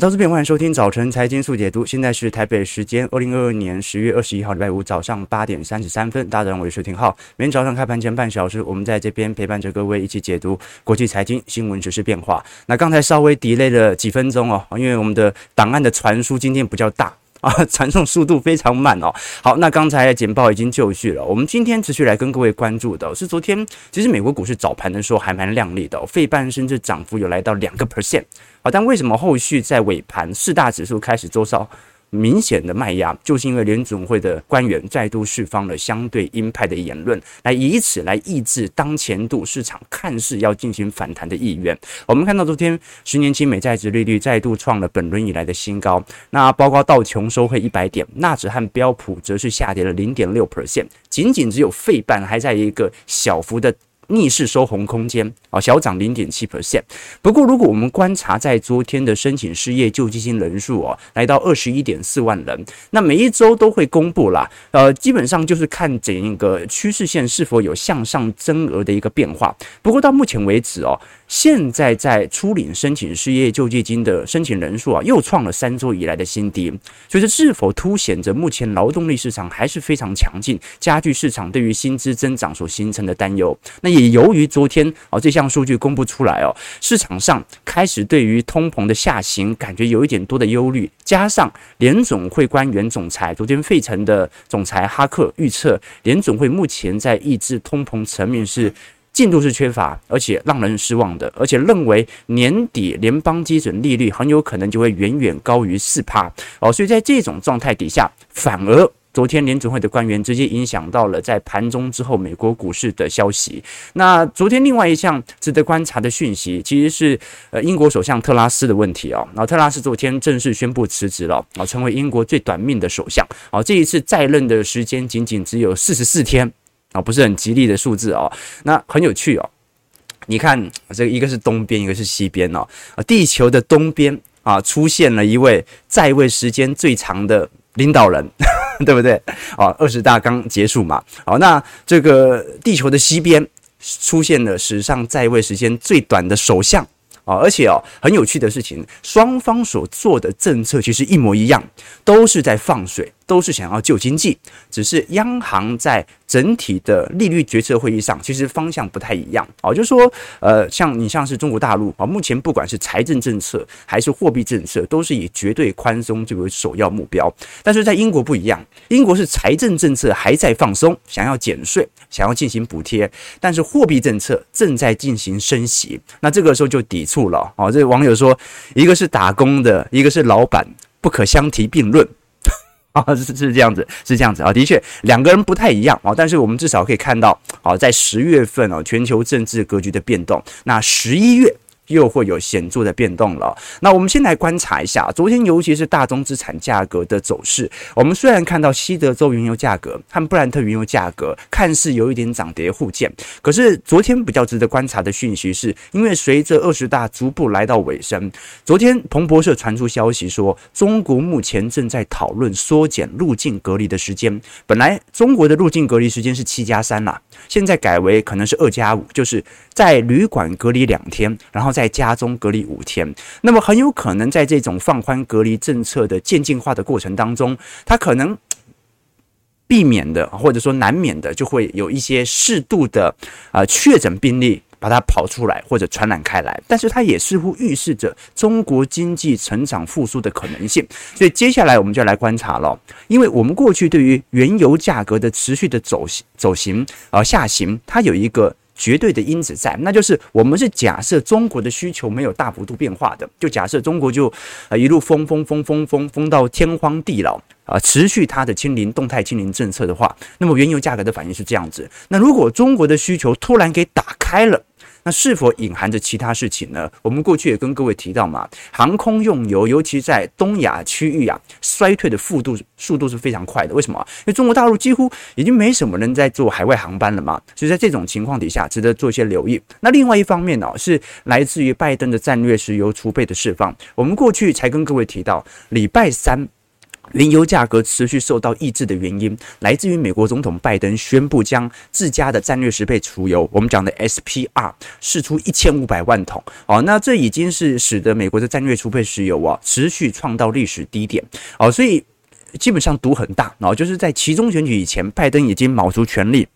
投资朋友，欢迎收听早晨财经速解读。现在是台北时间二零二二年十月二十一号礼拜五早上八点三十三分。大家好，我是薛廷浩。每天早上开盘前半小时，我们在这边陪伴着各位一起解读国际财经新闻、时事变化。那刚才稍微 delay 了几分钟哦，因为我们的档案的传输今天比较大。啊，传送速度非常慢哦。好，那刚才简报已经就绪了。我们今天持续来跟各位关注的是昨天，其实美国股市早盘的时候还蛮亮丽的，费半甚至涨幅有来到两个 percent。好，但为什么后续在尾盘四大指数开始周烧？明显的卖压，就是因为联准会的官员再度释放了相对鹰派的言论，来以此来抑制当前度市场看似要进行反弹的意愿。我们看到昨天十年期美债殖利率再度创了本轮以来的新高，那包括道琼收黑一百点，纳指和标普则是下跌了零点六 percent，仅仅只有费半还在一个小幅的。逆势收红空间啊，小涨零点七 percent。不过，如果我们观察在昨天的申请失业救济金人数哦，来到二十一点四万人，那每一周都会公布啦。呃，基本上就是看整个趋势线是否有向上增额的一个变化。不过到目前为止哦。现在在初领申请失业救济金的申请人数啊，又创了三周以来的新低，所以这是否凸显着目前劳动力市场还是非常强劲，加剧市场对于薪资增长所形成的担忧？那也也由于昨天啊这项数据公布出来哦，市场上开始对于通膨的下行感觉有一点多的忧虑，加上联总会官员总裁昨天费城的总裁哈克预测，联总会目前在抑制通膨层面是。进度是缺乏，而且让人失望的，而且认为年底联邦基准利率很有可能就会远远高于四趴哦，所以在这种状态底下，反而昨天联准会的官员直接影响到了在盘中之后美国股市的消息。那昨天另外一项值得观察的讯息，其实是呃英国首相特拉斯的问题哦，然后特拉斯昨天正式宣布辞职了啊，成为英国最短命的首相啊，这一次在任的时间仅仅只有四十四天。啊，不是很吉利的数字哦。那很有趣哦。你看，这个一个是东边，一个是西边哦。地球的东边啊，出现了一位在位时间最长的领导人，对不对？啊，二十大刚结束嘛。好，那这个地球的西边出现了史上在位时间最短的首相啊。而且哦，很有趣的事情，双方所做的政策其实一模一样，都是在放水。都是想要救经济，只是央行在整体的利率决策会议上，其实方向不太一样哦。就是说，呃，像你像是中国大陆啊，目前不管是财政政策还是货币政策，都是以绝对宽松作为首要目标。但是在英国不一样，英国是财政政策还在放松，想要减税，想要进行补贴，但是货币政策正在进行升息。那这个时候就抵触了哦。这网友说，一个是打工的，一个是老板，不可相提并论。啊，是是这样子，是这样子啊，的确两个人不太一样啊，但是我们至少可以看到，啊，在十月份啊，全球政治格局的变动，那十一月。又会有显著的变动了。那我们先来观察一下昨天，尤其是大宗资产价格的走势。我们虽然看到西德州原油价格和布兰特原油价格看似有一点涨跌互见，可是昨天比较值得观察的讯息是，因为随着二十大逐步来到尾声，昨天彭博社传出消息说，中国目前正在讨论缩减入境隔离的时间。本来中国的入境隔离时间是七加三啦，现在改为可能是二加五，就是在旅馆隔离两天，然后再。在家中隔离五天，那么很有可能在这种放宽隔离政策的渐进化的过程当中，它可能 避免的，或者说难免的，就会有一些适度的啊确诊病例把它跑出来或者传染开来，但是它也似乎预示着中国经济成长复苏的可能性。所以接下来我们就来观察了，因为我们过去对于原油价格的持续的走走行而下行，它有一个。绝对的因子在，那就是我们是假设中国的需求没有大幅度变化的，就假设中国就呃一路封封封封封封到天荒地老啊，持续它的清零动态清零政策的话，那么原油价格的反应是这样子。那如果中国的需求突然给打开了，那是否隐含着其他事情呢？我们过去也跟各位提到嘛，航空用油，尤其在东亚区域啊，衰退的幅度速度是非常快的。为什么？因为中国大陆几乎已经没什么人在做海外航班了嘛。所以在这种情况底下，值得做一些留意。那另外一方面呢，是来自于拜登的战略石油储备的释放。我们过去才跟各位提到，礼拜三。原油价格持续受到抑制的原因，来自于美国总统拜登宣布将自家的战略十倍储油，我们讲的 SPR 释出一千五百万桶，哦，那这已经是使得美国的战略储备石油啊持续创到历史低点，哦，所以基本上赌很大，然后就是在期中选举以前，拜登已经卯足全力。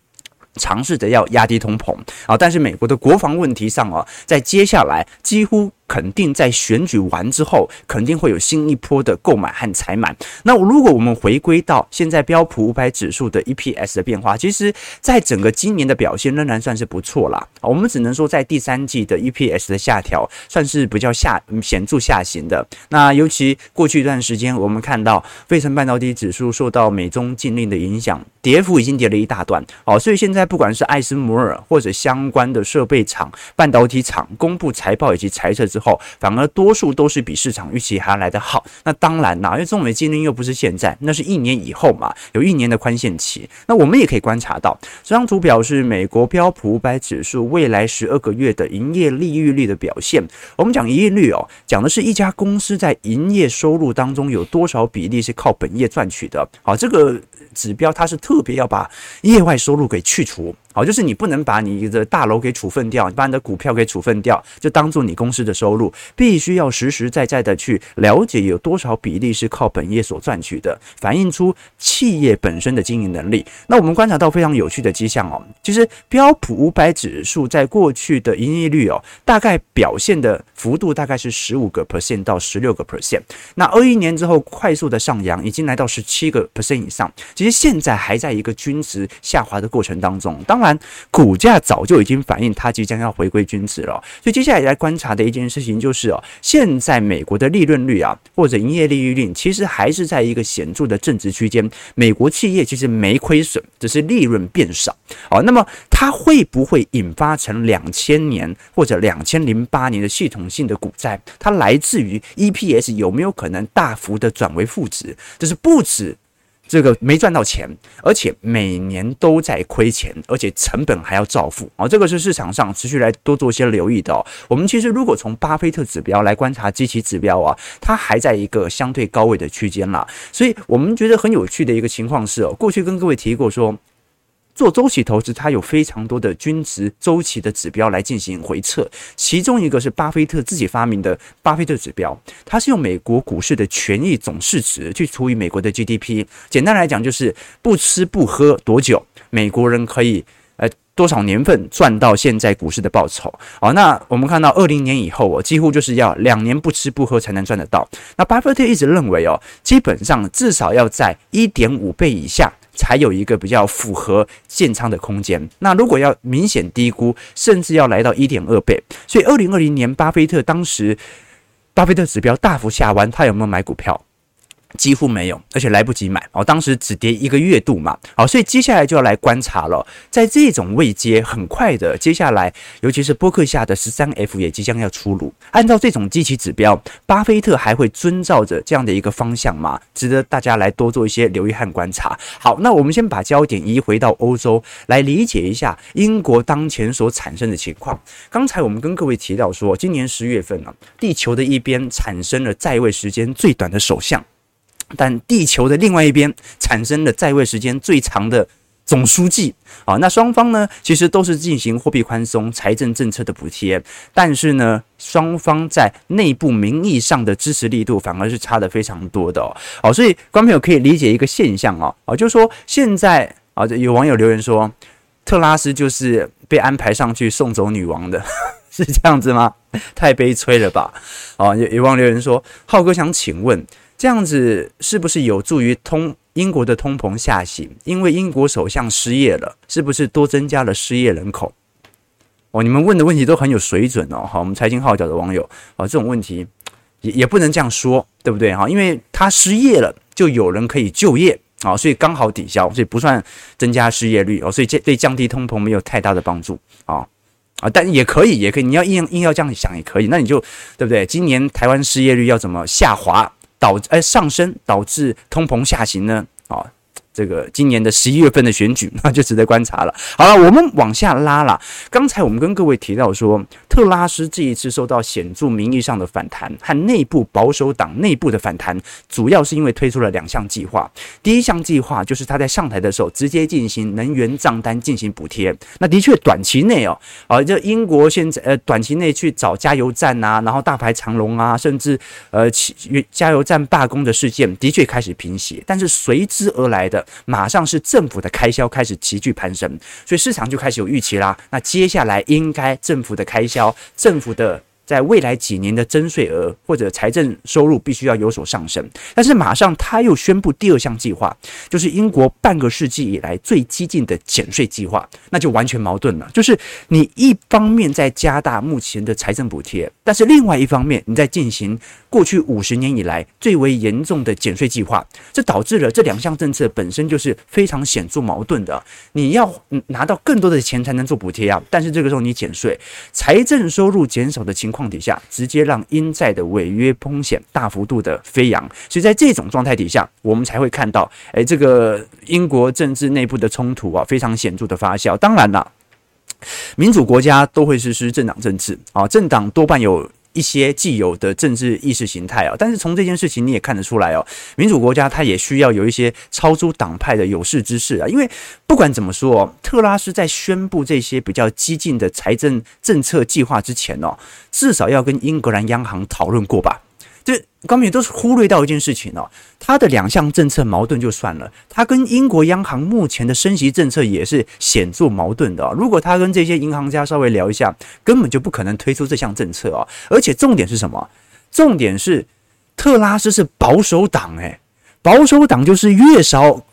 尝试着要压低通膨。啊，但是美国的国防问题上啊，在接下来几乎肯定在选举完之后，肯定会有新一波的购买和采买。那如果我们回归到现在标普五百指数的 EPS 的变化，其实在整个今年的表现仍然算是不错啦。我们只能说在第三季的 EPS 的下调算是比较下显著下行的。那尤其过去一段时间，我们看到费城半导体指数受到美中禁令的影响，跌幅已经跌了一大段。哦，所以现在。不管是艾斯摩尔或者相关的设备厂、半导体厂公布财报以及财测之后，反而多数都是比市场预期还要来得好。那当然啦，因为中美禁令又不是现在，那是一年以后嘛，有一年的宽限期。那我们也可以观察到，这张图表示美国标普五百指数未来十二个月的营业利润率的表现。我们讲营业率哦，讲的是一家公司在营业收入当中有多少比例是靠本业赚取的。好，这个。指标它是特别要把业外收入给去除。好，就是你不能把你的大楼给处分掉，你把你的股票给处分掉，就当做你公司的收入，必须要实实在在的去了解有多少比例是靠本业所赚取的，反映出企业本身的经营能力。那我们观察到非常有趣的迹象哦，其实标普五百指数在过去的营业率哦，大概表现的幅度大概是十五个 percent 到十六个 percent。那二一年之后快速的上扬，已经来到十七个 percent 以上。其实现在还在一个均值下滑的过程当中，当然。股价早就已经反映它即将要回归均值了，所以接下来来观察的一件事情就是哦，现在美国的利润率啊，或者营业利润率，其实还是在一个显著的正值区间。美国企业其实没亏损，只是利润变少。好，那么它会不会引发成两千年或者两千零八年的系统性的股灾？它来自于 EPS 有没有可能大幅的转为负值？就是不止。这个没赚到钱，而且每年都在亏钱，而且成本还要照付啊！这个是市场上持续来多做一些留意的。我们其实如果从巴菲特指标来观察基期指标啊，它还在一个相对高位的区间了。所以我们觉得很有趣的一个情况是哦，过去跟各位提过说。做周期投资，它有非常多的均值周期的指标来进行回测，其中一个是巴菲特自己发明的巴菲特指标，它是用美国股市的权益总市值去除以美国的 GDP，简单来讲就是不吃不喝多久，美国人可以呃多少年份赚到现在股市的报酬。好，那我们看到二零年以后哦，几乎就是要两年不吃不喝才能赚得到。那巴菲特一直认为哦，基本上至少要在一点五倍以下。才有一个比较符合建仓的空间。那如果要明显低估，甚至要来到一点二倍。所以，二零二零年，巴菲特当时，巴菲特指标大幅下弯，他有没有买股票？几乎没有，而且来不及买哦。当时只跌一个月度嘛，好，所以接下来就要来观察了。在这种位阶很快的，接下来尤其是波克下的十三 F 也即将要出炉。按照这种基期指标，巴菲特还会遵照着这样的一个方向吗？值得大家来多做一些留意和观察。好，那我们先把焦点移回到欧洲，来理解一下英国当前所产生的情况。刚才我们跟各位提到说，今年十月份呢、啊，地球的一边产生了在位时间最短的首相。但地球的另外一边产生了在位时间最长的总书记啊，那双方呢，其实都是进行货币宽松、财政政策的补贴，但是呢，双方在内部名义上的支持力度反而是差得非常多的哦。好，所以观众朋友可以理解一个现象哦，啊，就是说现在啊，有网友留言说，特拉斯就是被安排上去送走女王的，是这样子吗？太悲催了吧？啊，有有网友留言说，浩哥想请问。这样子是不是有助于通英国的通膨下行？因为英国首相失业了，是不是多增加了失业人口？哦，你们问的问题都很有水准哦。好，我们财经号角的网友，哦，这种问题也也不能这样说，对不对？哈，因为他失业了，就有人可以就业啊，所以刚好抵消，所以不算增加失业率哦，所以这对降低通膨没有太大的帮助啊啊，但也可以，也可以，你要硬硬要这样想也可以，那你就对不对？今年台湾失业率要怎么下滑？导呃上升导致通膨下行呢？啊，这个今年的十一月份的选举，那就值得观察了。好了，我们往下拉了。刚才我们跟各位提到说，特拉斯这一次受到显著名义上的反弹和内部保守党内部的反弹，主要是因为推出了两项计划。第一项计划就是他在上台的时候直接进行能源账单进行补贴。那的确短期内哦，啊，这英国现在呃短期内去找加油站啊，然后大排长龙啊，甚至呃加油站罢工的事件的确开始平息，但是随之而来的。马上是政府的开销开始急剧攀升，所以市场就开始有预期啦。那接下来应该政府的开销，政府的。在未来几年的征税额或者财政收入必须要有所上升，但是马上他又宣布第二项计划，就是英国半个世纪以来最激进的减税计划，那就完全矛盾了。就是你一方面在加大目前的财政补贴，但是另外一方面你在进行过去五十年以来最为严重的减税计划，这导致了这两项政策本身就是非常显著矛盾的。你要拿到更多的钱才能做补贴啊，但是这个时候你减税，财政收入减少的情况。底下，直接让英债的违约风险大幅度的飞扬，所以在这种状态底下，我们才会看到，哎，这个英国政治内部的冲突啊，非常显著的发酵。当然了，民主国家都会实施政党政治啊，政党多半有。一些既有的政治意识形态啊，但是从这件事情你也看得出来哦，民主国家它也需要有一些超出党派的有识之士啊，因为不管怎么说哦，特拉斯在宣布这些比较激进的财政政策计划之前哦，至少要跟英格兰央行讨论过吧。这刚才都是忽略到一件事情哦，他的两项政策矛盾就算了，他跟英国央行目前的升息政策也是显著矛盾的。如果他跟这些银行家稍微聊一下，根本就不可能推出这项政策哦。而且重点是什么？重点是特拉斯是保守党，诶，保守党就是越少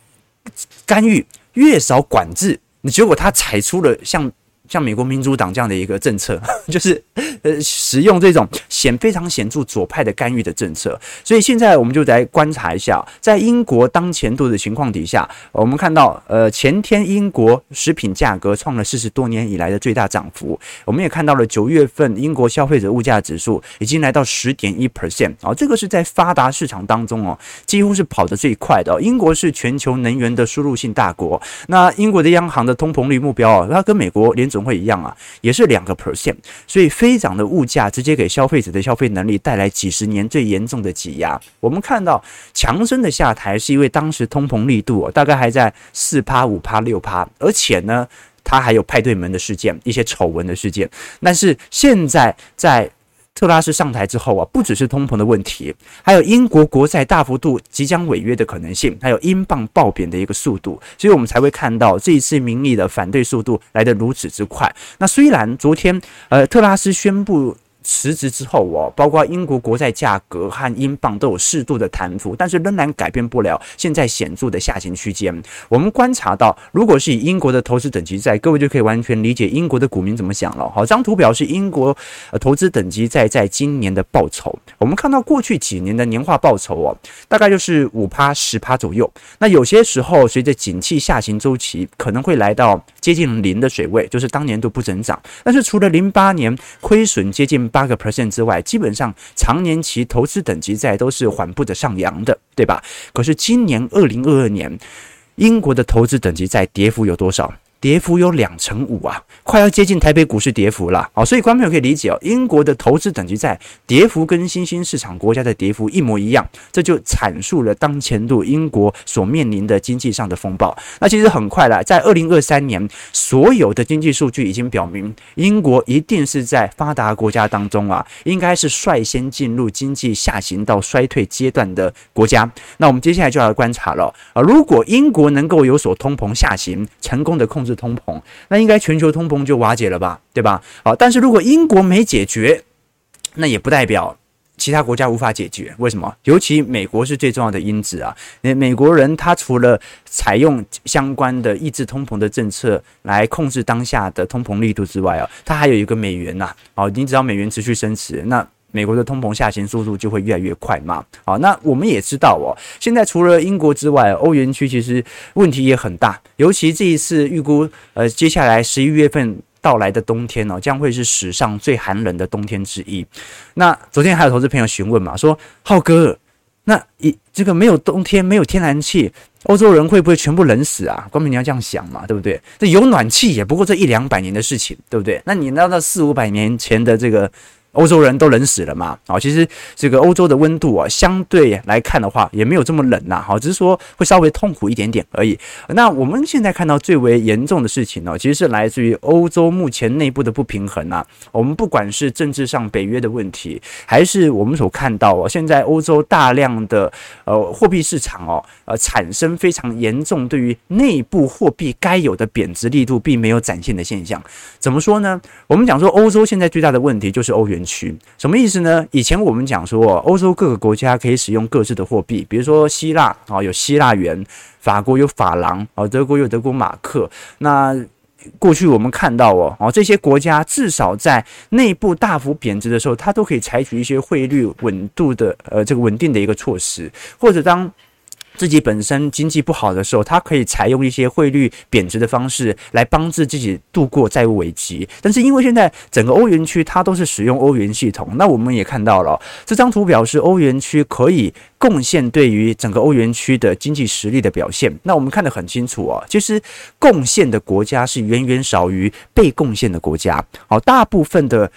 干预，越少管制，你结果他踩出了像。像美国民主党这样的一个政策，就是呃使用这种显非常显著左派的干预的政策，所以现在我们就来观察一下，在英国当前度的情况底下，我们看到呃前天英国食品价格创了四十多年以来的最大涨幅，我们也看到了九月份英国消费者物价指数已经来到十点一 percent 啊，这个是在发达市场当中哦，几乎是跑得最快的。英国是全球能源的输入性大国，那英国的央行的通膨率目标啊，它跟美国联会一样啊，也是两个 percent，所以飞涨的物价直接给消费者的消费能力带来几十年最严重的挤压。我们看到强生的下台是因为当时通膨力度大概还在四趴、五趴、六趴，而且呢，他还有派对门的事件、一些丑闻的事件。但是现在在特拉斯上台之后啊，不只是通膨的问题，还有英国国债大幅度即将违约的可能性，还有英镑爆贬的一个速度，所以我们才会看到这一次民意的反对速度来得如此之快。那虽然昨天呃特拉斯宣布。辞职之后哦，包括英国国债价格和英镑都有适度的弹幅，但是仍然改变不了现在显著的下行区间。我们观察到，如果是以英国的投资等级债，各位就可以完全理解英国的股民怎么想了。好，这张图表是英国投资等级债在今年的报酬。我们看到过去几年的年化报酬哦，大概就是五趴十趴左右。那有些时候随着景气下行周期，可能会来到接近零的水位，就是当年度不增长。但是除了零八年亏损接近八个 percent 之外，基本上常年期投资等级债都是缓步的上扬的，对吧？可是今年二零二二年，英国的投资等级债跌幅有多少？跌幅有两成五啊，快要接近台北股市跌幅了啊！所以观众朋友可以理解哦，英国的投资等级债跌幅跟新兴市场国家的跌幅一模一样，这就阐述了当前度英国所面临的经济上的风暴。那其实很快了，在二零二三年，所有的经济数据已经表明，英国一定是在发达国家当中啊，应该是率先进入经济下行到衰退阶段的国家。那我们接下来就要观察了啊，如果英国能够有所通膨下行，成功的控制。通膨，那应该全球通膨就瓦解了吧，对吧？好，但是如果英国没解决，那也不代表其他国家无法解决。为什么？尤其美国是最重要的因子啊！那美国人他除了采用相关的抑制通膨的政策来控制当下的通膨力度之外啊，他还有一个美元呐。好，你只要美元持续升值，那。美国的通膨下行速度就会越来越快嘛？好，那我们也知道哦，现在除了英国之外，欧元区其实问题也很大，尤其这一次预估，呃，接下来十一月份到来的冬天哦，将会是史上最寒冷的冬天之一。那昨天还有投资朋友询问嘛，说浩哥，那一这个没有冬天，没有天然气，欧洲人会不会全部冷死啊？光明你要这样想嘛，对不对？这有暖气也不过这一两百年的事情，对不对？那你到那四五百年前的这个。欧洲人都冷死了嘛？啊，其实这个欧洲的温度啊，相对来看的话，也没有这么冷呐。好，只是说会稍微痛苦一点点而已。那我们现在看到最为严重的事情呢，其实是来自于欧洲目前内部的不平衡啊。我们不管是政治上北约的问题，还是我们所看到啊，现在欧洲大量的呃货币市场哦，呃产生非常严重对于内部货币该有的贬值力度并没有展现的现象。怎么说呢？我们讲说欧洲现在最大的问题就是欧元区什么意思呢？以前我们讲说，欧洲各个国家可以使用各自的货币，比如说希腊啊，有希腊元；法国有法郎啊，德国有德国马克。那过去我们看到哦，哦这些国家至少在内部大幅贬值的时候，它都可以采取一些汇率稳度的呃这个稳定的一个措施，或者当。自己本身经济不好的时候，他可以采用一些汇率贬值的方式来帮助自己度过债务危机。但是因为现在整个欧元区它都是使用欧元系统，那我们也看到了这张图表示欧元区可以贡献对于整个欧元区的经济实力的表现。那我们看得很清楚啊，其实贡献的国家是远远少于被贡献的国家。好，大部分的。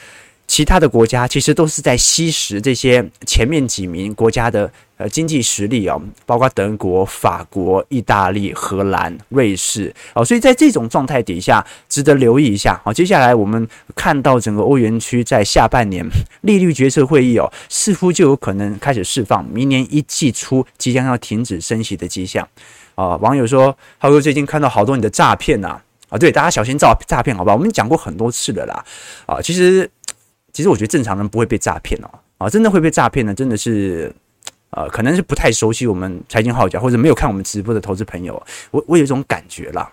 其他的国家其实都是在吸食这些前面几名国家的呃经济实力啊，包括德国、法国、意大利、荷兰、瑞士啊，所以在这种状态底下，值得留意一下啊。接下来我们看到整个欧元区在下半年 利率决策会议哦，似乎就有可能开始释放明年一季初即将要停止升息的迹象啊。网友说：“浩哥最近看到好多你的诈骗呐啊，对，大家小心诈诈骗好不好？我们讲过很多次了啦啊，其实。”其实我觉得正常人不会被诈骗哦，啊，真的会被诈骗呢，真的是，呃，可能是不太熟悉我们财经号角或者没有看我们直播的投资朋友，我我有一种感觉啦，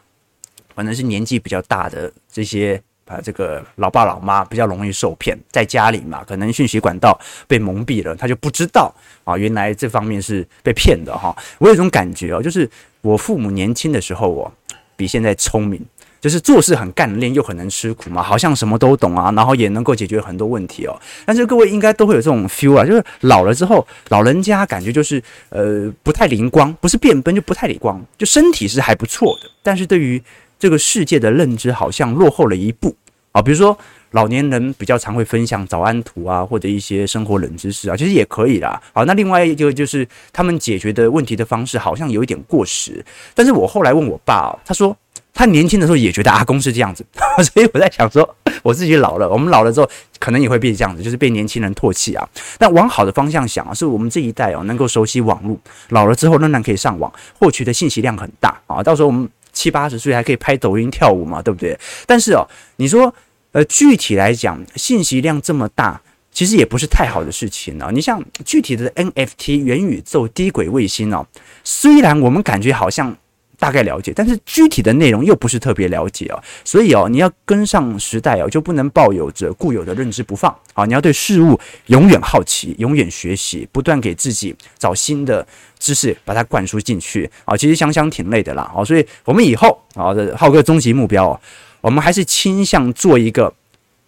反正是年纪比较大的这些啊，这个老爸老妈比较容易受骗，在家里嘛，可能讯息管道被蒙蔽了，他就不知道啊，原来这方面是被骗的哈。我有一种感觉哦，就是我父母年轻的时候哦，比现在聪明。就是做事很干练，又很能吃苦嘛，好像什么都懂啊，然后也能够解决很多问题哦。但是各位应该都会有这种 feel 啊，就是老了之后，老人家感觉就是呃不太灵光，不是变笨就不太灵光，就身体是还不错的，但是对于这个世界的认知好像落后了一步啊。比如说老年人比较常会分享早安图啊，或者一些生活冷知识啊，其实也可以啦。好，那另外一个就是他们解决的问题的方式好像有一点过时。但是我后来问我爸，他说。他年轻的时候也觉得阿公是这样子，所以我在想说，我自己老了，我们老了之后可能也会变这样子，就是被年轻人唾弃啊。但往好的方向想啊，是我们这一代哦，能够熟悉网络，老了之后仍然可以上网，获取的信息量很大啊。到时候我们七八十岁还可以拍抖音跳舞嘛，对不对？但是哦，你说呃，具体来讲，信息量这么大，其实也不是太好的事情啊。你像具体的 NFT 元宇宙低轨卫星哦，虽然我们感觉好像。大概了解，但是具体的内容又不是特别了解哦，所以哦，你要跟上时代哦，就不能抱有着固有的认知不放啊！你要对事物永远好奇，永远学习，不断给自己找新的知识，把它灌输进去啊！其实想想挺累的啦，好，所以我们以后啊浩哥终极目标，我们还是倾向做一个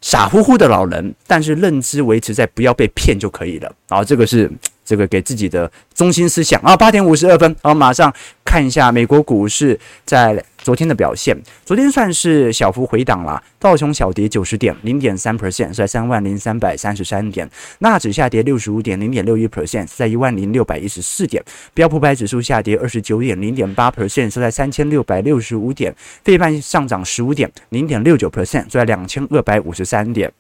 傻乎乎的老人，但是认知维持在不要被骗就可以了啊！这个是。这个给自己的中心思想啊，八点五十二分，好，马上看一下美国股市在昨天的表现。昨天算是小幅回档了，道琼小跌九十点，零点三 percent，在三万零三百三十三点；纳指下跌六十五点，零点六一 percent，在一万零六百一十四点；标普百指数下跌二十九点，零点八 percent，收在三千六百六十五点；费半上涨十五点，零点六九 percent，在两千二百五十三点。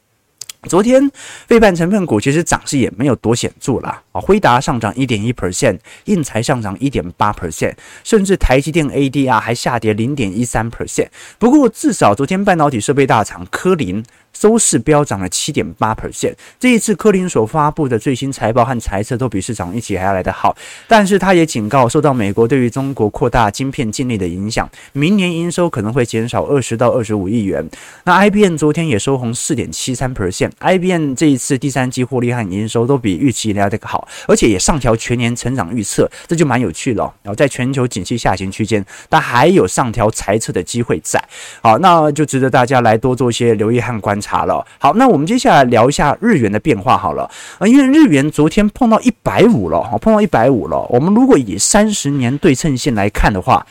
昨天，费半成分股其实涨势也没有多显著啦。啊，辉达上涨一点一 percent，应材上涨一点八 percent，甚至台积电 ADR 还下跌零点一三 percent。不过，至少昨天半导体设备大厂科林。收市飙涨了七点八 percent。这一次，科林所发布的最新财报和财测都比市场预期还要来得好。但是，他也警告，受到美国对于中国扩大晶片禁令的影响，明年营收可能会减少二十到二十五亿元。那 IBM 昨天也收红四点七三 percent。IBM 这一次第三季获利和营收都比预期来得好，而且也上调全年成长预测，这就蛮有趣了。然后，在全球景气下行区间，但还有上调财测的机会在。好，那就值得大家来多做一些留意和观察。察了。好，那我们接下来聊一下日元的变化好了。呃，因为日元昨天碰到一百五了，哈，碰到一百五了。我们如果以三十年对称线来看的话，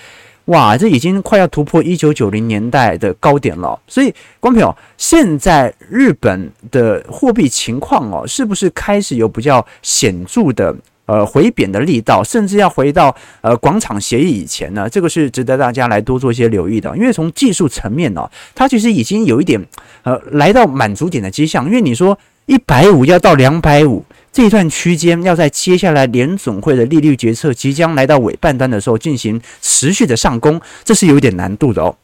哇，这已经快要突破一九九零年代的高点了。所以，观众朋友，现在日本的货币情况哦，是不是开始有比较显著的？呃，回贬的力道，甚至要回到呃广场协议以前呢，这个是值得大家来多做一些留意的。因为从技术层面呢、哦，它其实已经有一点呃来到满足点的迹象。因为你说一百五要到两百五这一段区间，要在接下来联总会的利率决策即将来到尾半端的时候进行持续的上攻，这是有一点难度的哦。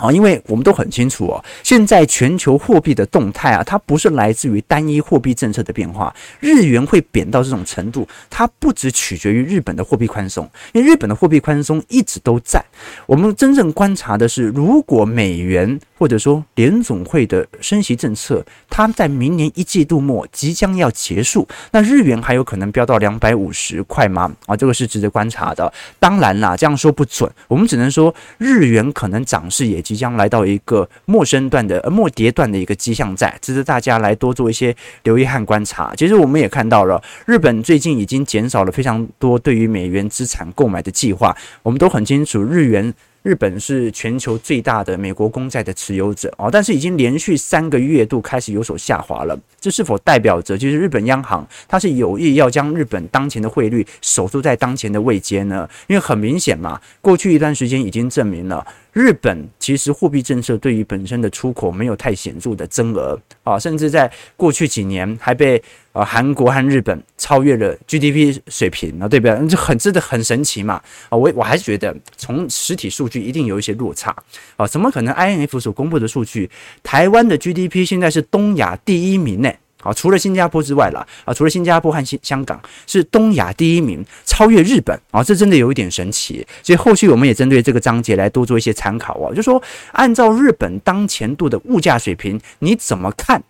啊，因为我们都很清楚哦，现在全球货币的动态啊，它不是来自于单一货币政策的变化。日元会贬到这种程度，它不只取决于日本的货币宽松，因为日本的货币宽松一直都在。我们真正观察的是，如果美元或者说联总会的升息政策，它在明年一季度末即将要结束，那日元还有可能飙到两百五十块吗？啊，这个是值得观察的。当然啦，这样说不准，我们只能说日元可能涨势也。即将来到一个陌生段的呃末跌段的一个迹象在，值得大家来多做一些留意和观察。其实我们也看到了，日本最近已经减少了非常多对于美元资产购买的计划。我们都很清楚，日元。日本是全球最大的美国公债的持有者哦，但是已经连续三个月度开始有所下滑了。这是否代表着就是日本央行它是有意要将日本当前的汇率守住在当前的位阶呢？因为很明显嘛，过去一段时间已经证明了日本其实货币政策对于本身的出口没有太显著的增额啊，甚至在过去几年还被。呃，韩国和日本超越了 GDP 水平啊，对不对？这很真的很神奇嘛！啊，我我还是觉得从实体数据一定有一些落差啊，怎么可能 INF 所公布的数据，台湾的 GDP 现在是东亚第一名呢？啊，除了新加坡之外啦，啊，除了新加坡和新香港是东亚第一名，超越日本啊，这真的有一点神奇。所以后续我们也针对这个章节来多做一些参考啊，就说按照日本当前度的物价水平，你怎么看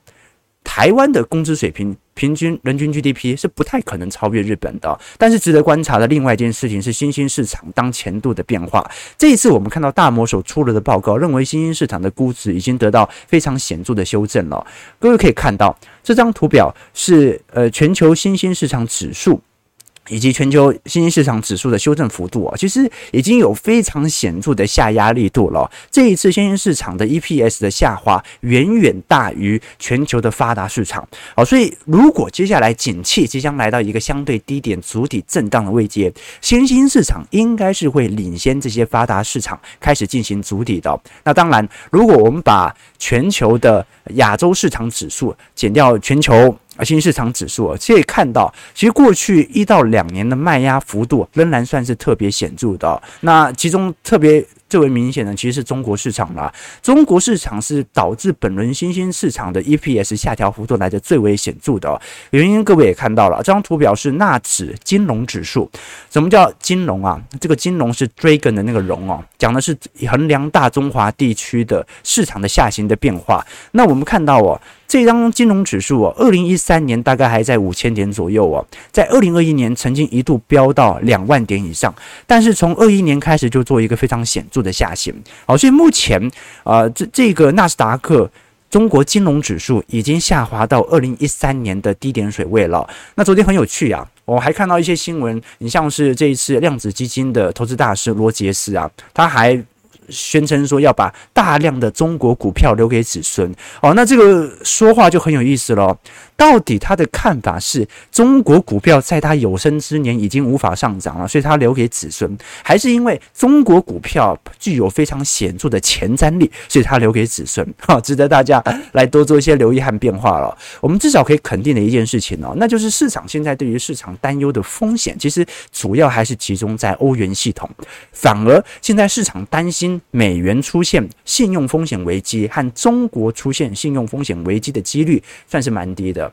台湾的工资水平？平均人均 GDP 是不太可能超越日本的，但是值得观察的另外一件事情是新兴市场当前度的变化。这一次我们看到大摩所出了的报告，认为新兴市场的估值已经得到非常显著的修正了。各位可以看到这张图表是呃全球新兴市场指数。以及全球新兴市场指数的修正幅度啊，其实已经有非常显著的下压力度了。这一次新兴市场的 EPS 的下滑远远大于全球的发达市场。好，所以如果接下来景气即将来到一个相对低点筑底震荡的位阶，新兴市场应该是会领先这些发达市场开始进行筑底的。那当然，如果我们把全球的亚洲市场指数减掉全球。新市场指数啊，可以看到，其实过去一到两年的卖压幅度仍然算是特别显著的。那其中特别最为明显的，其实是中国市场啦。中国市场是导致本轮新兴市场的 EPS 下调幅度来的最为显著的原因。各位也看到了，这张图表是纳指金融指数。什么叫金融啊？这个金融是 Dragon 的那个融哦，讲的是衡量大中华地区的市场的下行的变化。那我们看到哦。这张金融指数哦，二零一三年大概还在五千点左右哦，在二零二一年曾经一度飙到两万点以上，但是从二一年开始就做一个非常显著的下行。好，所以目前啊，这这个纳斯达克中国金融指数已经下滑到二零一三年的低点水位了。那昨天很有趣啊，我还看到一些新闻，你像是这一次量子基金的投资大师罗杰斯啊，他还。宣称说要把大量的中国股票留给子孙哦，那这个说话就很有意思了。到底他的看法是中国股票在他有生之年已经无法上涨了，所以他留给子孙，还是因为中国股票具有非常显著的前瞻力，所以他留给子孙？哈，值得大家来多做一些留意和变化了。我们至少可以肯定的一件事情哦，那就是市场现在对于市场担忧的风险，其实主要还是集中在欧元系统，反而现在市场担心美元出现信用风险危机和中国出现信用风险危机的几率算是蛮低的。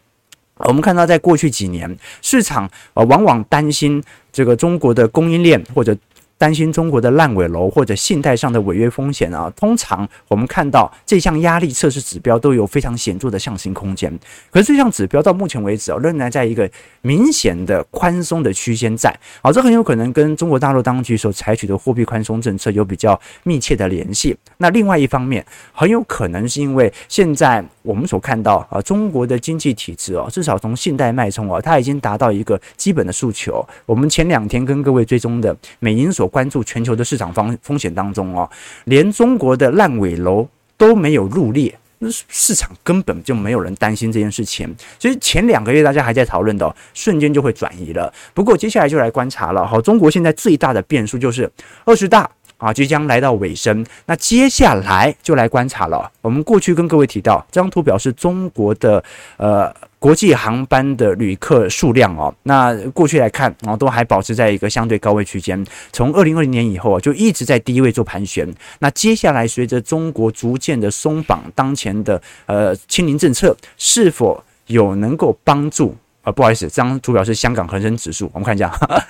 我们看到，在过去几年，市场呃往往担心这个中国的供应链或者担心中国的烂尾楼或者信贷上的违约风险啊，通常我们看到这项压力测试指标都有非常显著的上行空间。可是这项指标到目前为止啊，仍然在一个明显的宽松的区间在。好，这很有可能跟中国大陆当局所采取的货币宽松政策有比较密切的联系。那另外一方面，很有可能是因为现在我们所看到啊，中国的经济体制哦，至少从信贷脉冲啊，它已经达到一个基本的诉求。我们前两天跟各位追踪的美银所关注全球的市场方风险当中哦，连中国的烂尾楼都没有入列，那市场根本就没有人担心这件事情。所以前两个月大家还在讨论的，瞬间就会转移了。不过接下来就来观察了。好，中国现在最大的变数就是二十大啊，即将来到尾声。那接下来就来观察了。我们过去跟各位提到，这张图表示中国的呃。国际航班的旅客数量哦，那过去来看啊，都还保持在一个相对高位区间。从二零二零年以后啊，就一直在低位做盘旋。那接下来随着中国逐渐的松绑当前的呃清零政策，是否有能够帮助？呃，不好意思，这张图表是香港恒生指数，我们看一下呵呵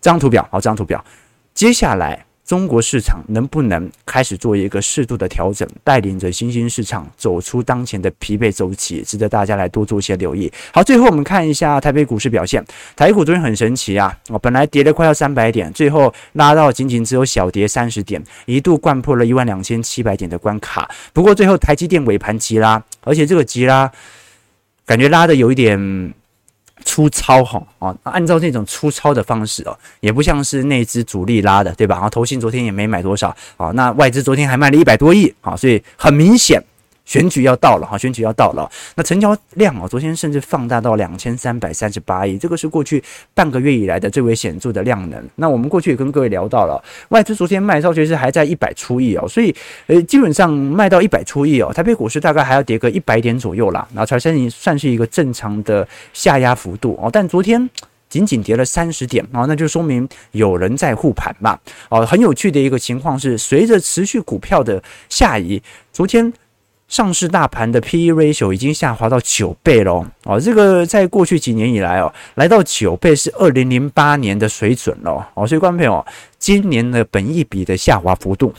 这张图表。好，这张图表，接下来。中国市场能不能开始做一个适度的调整，带领着新兴市场走出当前的疲惫周期，值得大家来多做一些留意。好，最后我们看一下台北股市表现。台股昨天很神奇啊，哦，本来跌了快要三百点，最后拉到仅仅只有小跌三十点，一度掼破了一万两千七百点的关卡。不过最后台积电尾盘急拉，而且这个急拉感觉拉得有一点。粗糙哈啊，按照这种粗糙的方式哦，也不像是那只主力拉的，对吧？啊，投信昨天也没买多少啊，那外资昨天还卖了一百多亿啊，所以很明显。选举要到了哈，选举要到了。那成交量啊，昨天甚至放大到两千三百三十八亿，这个是过去半个月以来的最为显著的量能。那我们过去也跟各位聊到了，外资昨天卖超其实还在一百出亿哦，所以呃，基本上卖到一百出亿哦，台北股市大概还要跌个一百点左右啦，然后才算算是一个正常的下压幅度哦。但昨天仅仅跌了三十点啊，那就说明有人在护盘嘛。哦，很有趣的一个情况是，随着持续股票的下移，昨天。上市大盘的 P/E ratio 已经下滑到九倍了哦，这个在过去几年以来哦，来到九倍是二零零八年的水准了哦，所以观众朋友，今年的本益比的下滑幅度。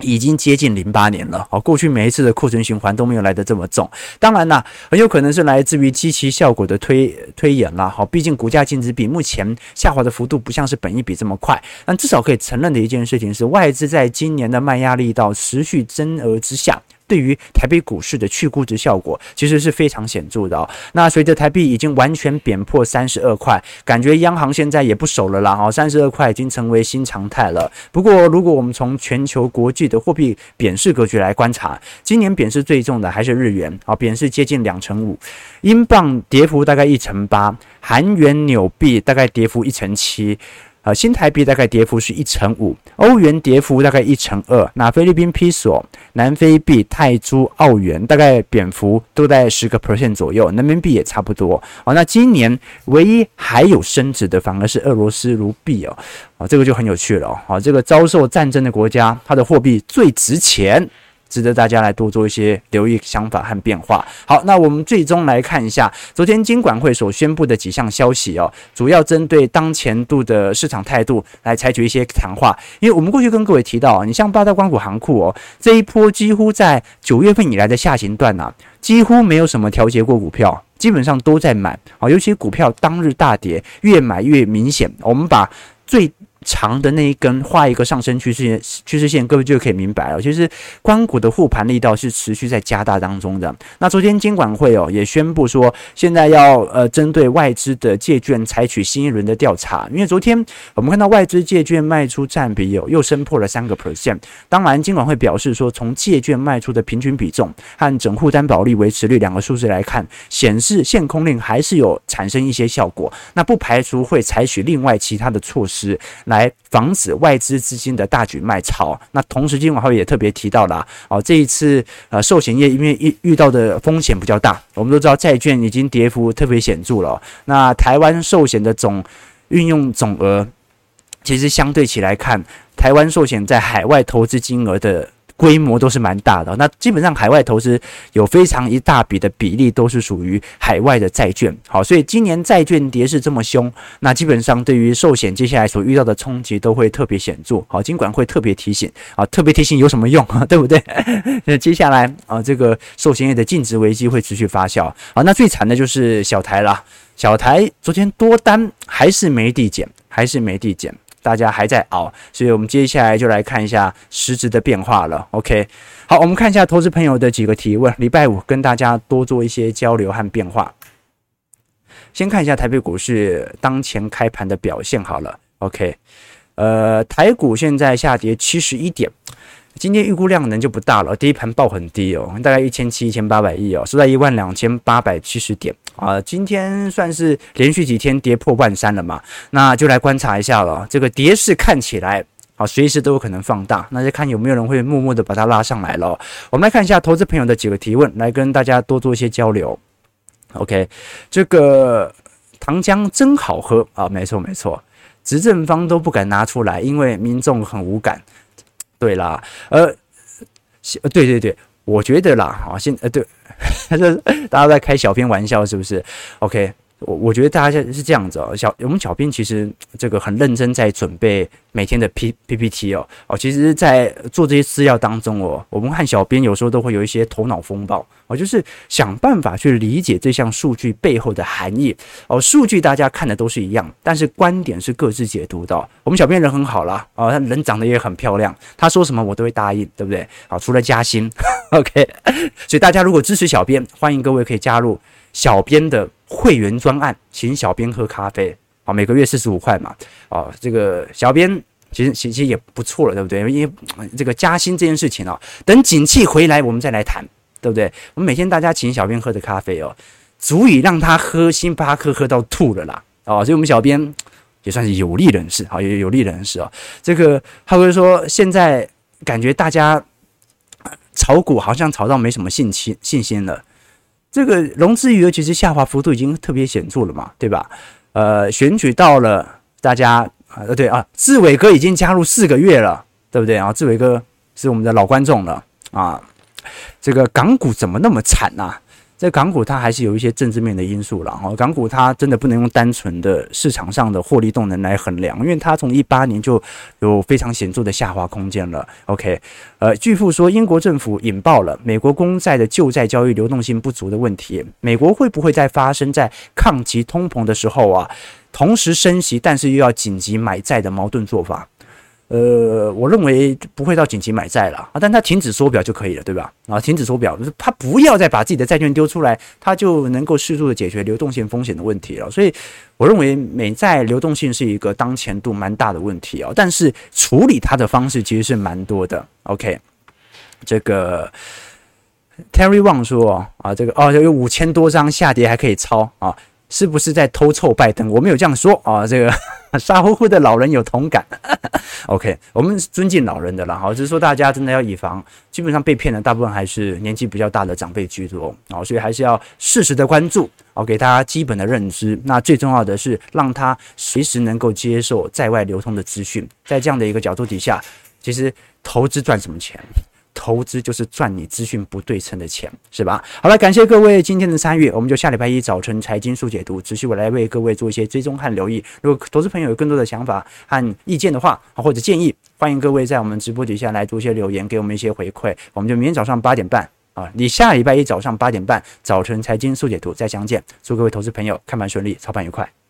已经接近零八年了，哦，过去每一次的库存循环都没有来得这么重。当然啦，很有可能是来自于基期效果的推推演啦，好，毕竟股价净值比目前下滑的幅度不像是本益比这么快。但至少可以承认的一件事情是，外资在今年的卖压力道持续增额之下。对于台北股市的去估值效果，其实是非常显著的哦。那随着台币已经完全贬破三十二块，感觉央行现在也不守了啦。哦，三十二块已经成为新常态了。不过，如果我们从全球国际的货币贬势格局来观察，今年贬势最重的还是日元，啊，贬势接近两成五，英镑跌幅大概一成八，韩元、纽币大概跌幅一成七。呃，新台币大概跌幅是一成五，欧元跌幅大概一成二，那菲律宾比索、南非币、泰铢、澳元大概贬幅都在十个 percent 左右，人民币也差不多。哦，那今年唯一还有升值的，反而是俄罗斯卢币哦，哦，这个就很有趣了哦，哦，这个遭受战争的国家，它的货币最值钱。值得大家来多做一些留意想法和变化。好，那我们最终来看一下昨天金管会所宣布的几项消息哦，主要针对当前度的市场态度来采取一些谈话。因为我们过去跟各位提到，你像八大光股行库哦，这一波几乎在九月份以来的下行段呐，几乎没有什么调节过股票，基本上都在买啊，尤其股票当日大跌，越买越明显。我们把最长的那一根画一个上升趋势线，趋势线各位就可以明白了。其实，关谷的护盘力道是持续在加大当中的。那昨天监管会哦也宣布说，现在要呃针对外资的借券采取新一轮的调查。因为昨天我们看到外资借券卖出占比有又升破了三个 percent。当然，监管会表示说，从借券卖出的平均比重和整户担保率维持率两个数字来看，显示限空令还是有产生一些效果。那不排除会采取另外其他的措施。来防止外资资金的大举卖超。那同时，金管会也特别提到了哦，这一次呃，寿险业因为遇遇到的风险比较大，我们都知道债券已经跌幅特别显著了。那台湾寿险的总运用总额，其实相对起来看，台湾寿险在海外投资金额的规模都是蛮大的。那基本上海外投资有非常一大笔的比例都是属于海外的债券。好，所以今年债券跌势这么凶，那基本上对于寿险接下来所遇到的冲击都会特别显著。好，尽管会特别提醒啊，特别提醒有什么用啊？对不对？那接下来啊，这个寿险业的净值危机会持续发酵。好，那最惨的就是小台了。小台昨天多单还是没递减，还是没递减，大家还在熬，所以我们接下来就来看一下实质的变化了。OK，好，我们看一下投资朋友的几个提问，礼拜五跟大家多做一些交流和变化。先看一下台北股市当前开盘的表现好了。OK，呃，台股现在下跌七十一点。今天预估量能就不大了，第一盘报很低哦，大概一千七、一千八百亿哦，收在一万两千八百七十点啊。今天算是连续几天跌破万三了嘛，那就来观察一下了。这个跌势看起来啊，随时都有可能放大，那就看有没有人会默默的把它拉上来了。我们来看一下投资朋友的几个提问，来跟大家多做一些交流。OK，这个糖浆真好喝啊，没错没错，执政方都不敢拿出来，因为民众很无感。对啦，呃，对对对，我觉得啦，啊，现呃，对，大家在开小编玩笑是不是？OK。我我觉得大家现在是这样子哦，小我们小编其实这个很认真在准备每天的 P PPT 哦哦，其实，在做这些资料当中哦，我们和小编有时候都会有一些头脑风暴哦，就是想办法去理解这项数据背后的含义哦。数据大家看的都是一样，但是观点是各自解读的。我们小编人很好啦，哦，他人长得也很漂亮，他说什么我都会答应，对不对？好，除了加薪，OK。所以大家如果支持小编，欢迎各位可以加入小编的。会员专案，请小编喝咖啡，每个月四十五块嘛，哦，这个小编其实其实也不错了，对不对？因为这个加薪这件事情啊，等景气回来我们再来谈，对不对？我们每天大家请小编喝的咖啡哦，足以让他喝星巴克喝到吐了啦，哦，所以我们小编也算是有利人士，好，也有利人士哦。这个他会说，现在感觉大家炒股好像炒到没什么信心信心了。这个融资余额其实下滑幅度已经特别显著了嘛，对吧？呃，选举到了，大家啊，对啊，志伟哥已经加入四个月了，对不对啊？志伟哥是我们的老观众了啊，这个港股怎么那么惨啊？在港股，它还是有一些政治面的因素了哈。港股它真的不能用单纯的市场上的获利动能来衡量，因为它从一八年就有非常显著的下滑空间了。OK，呃，据报说英国政府引爆了美国公债的旧债交易流动性不足的问题，美国会不会在发生在抗击通膨的时候啊，同时升息，但是又要紧急买债的矛盾做法？呃，我认为不会到紧急买债了啊，但他停止缩表就可以了，对吧？啊，停止缩表他不要再把自己的债券丢出来，他就能够适度的解决流动性风险的问题了。所以，我认为美债流动性是一个当前度蛮大的问题啊，但是处理它的方式其实是蛮多的。OK，这个 Terry Wang 说啊，这个哦有五千多张下跌还可以抄啊。是不是在偷臭拜登？我没有这样说啊，这个 傻乎乎的老人有同感。OK，我们尊敬老人的啦，好，只是说大家真的要以防，基本上被骗的大部分还是年纪比较大的长辈居多啊，所以还是要适时的关注，哦，给大家基本的认知。那最重要的是让他随时能够接受在外流通的资讯，在这样的一个角度底下，其实投资赚什么钱？投资就是赚你资讯不对称的钱，是吧？好了，感谢各位今天的参与，我们就下礼拜一早晨财经速解读，持续我来为各位做一些追踪和留意。如果投资朋友有更多的想法和意见的话，或者建议，欢迎各位在我们直播底下来做一些留言，给我们一些回馈。我们就明天早上八点半啊，你下礼拜一早上八点半早晨财经速解读再相见。祝各位投资朋友看盘顺利，操盘愉快。